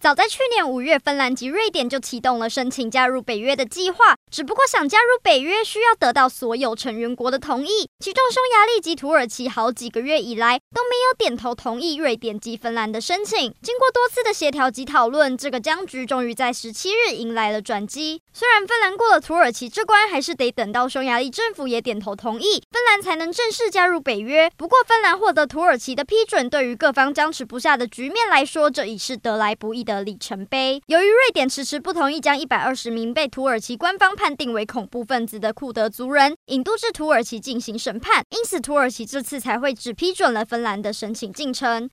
早在去年五月，芬兰及瑞典就启动了申请加入北约的计划。只不过想加入北约，需要得到所有成员国的同意。其中，匈牙利及土耳其好几个月以来都没有点头同意瑞典及芬兰的申请。经过多次的协调及讨论，这个僵局终于在十七日迎来了转机。虽然芬兰过了土耳其这关，还是得等到匈牙利政府也点头同意，芬兰才能正式加入北约。不过，芬兰获得土耳其的批准，对于各方僵持不下的局面来说，这已是得来不易的里程碑。由于瑞典迟迟不同意将一百二十名被土耳其官方判定为恐怖分子的库德族人引渡至土耳其进行审判，因此土耳其这次才会只批准了芬兰的申请进程。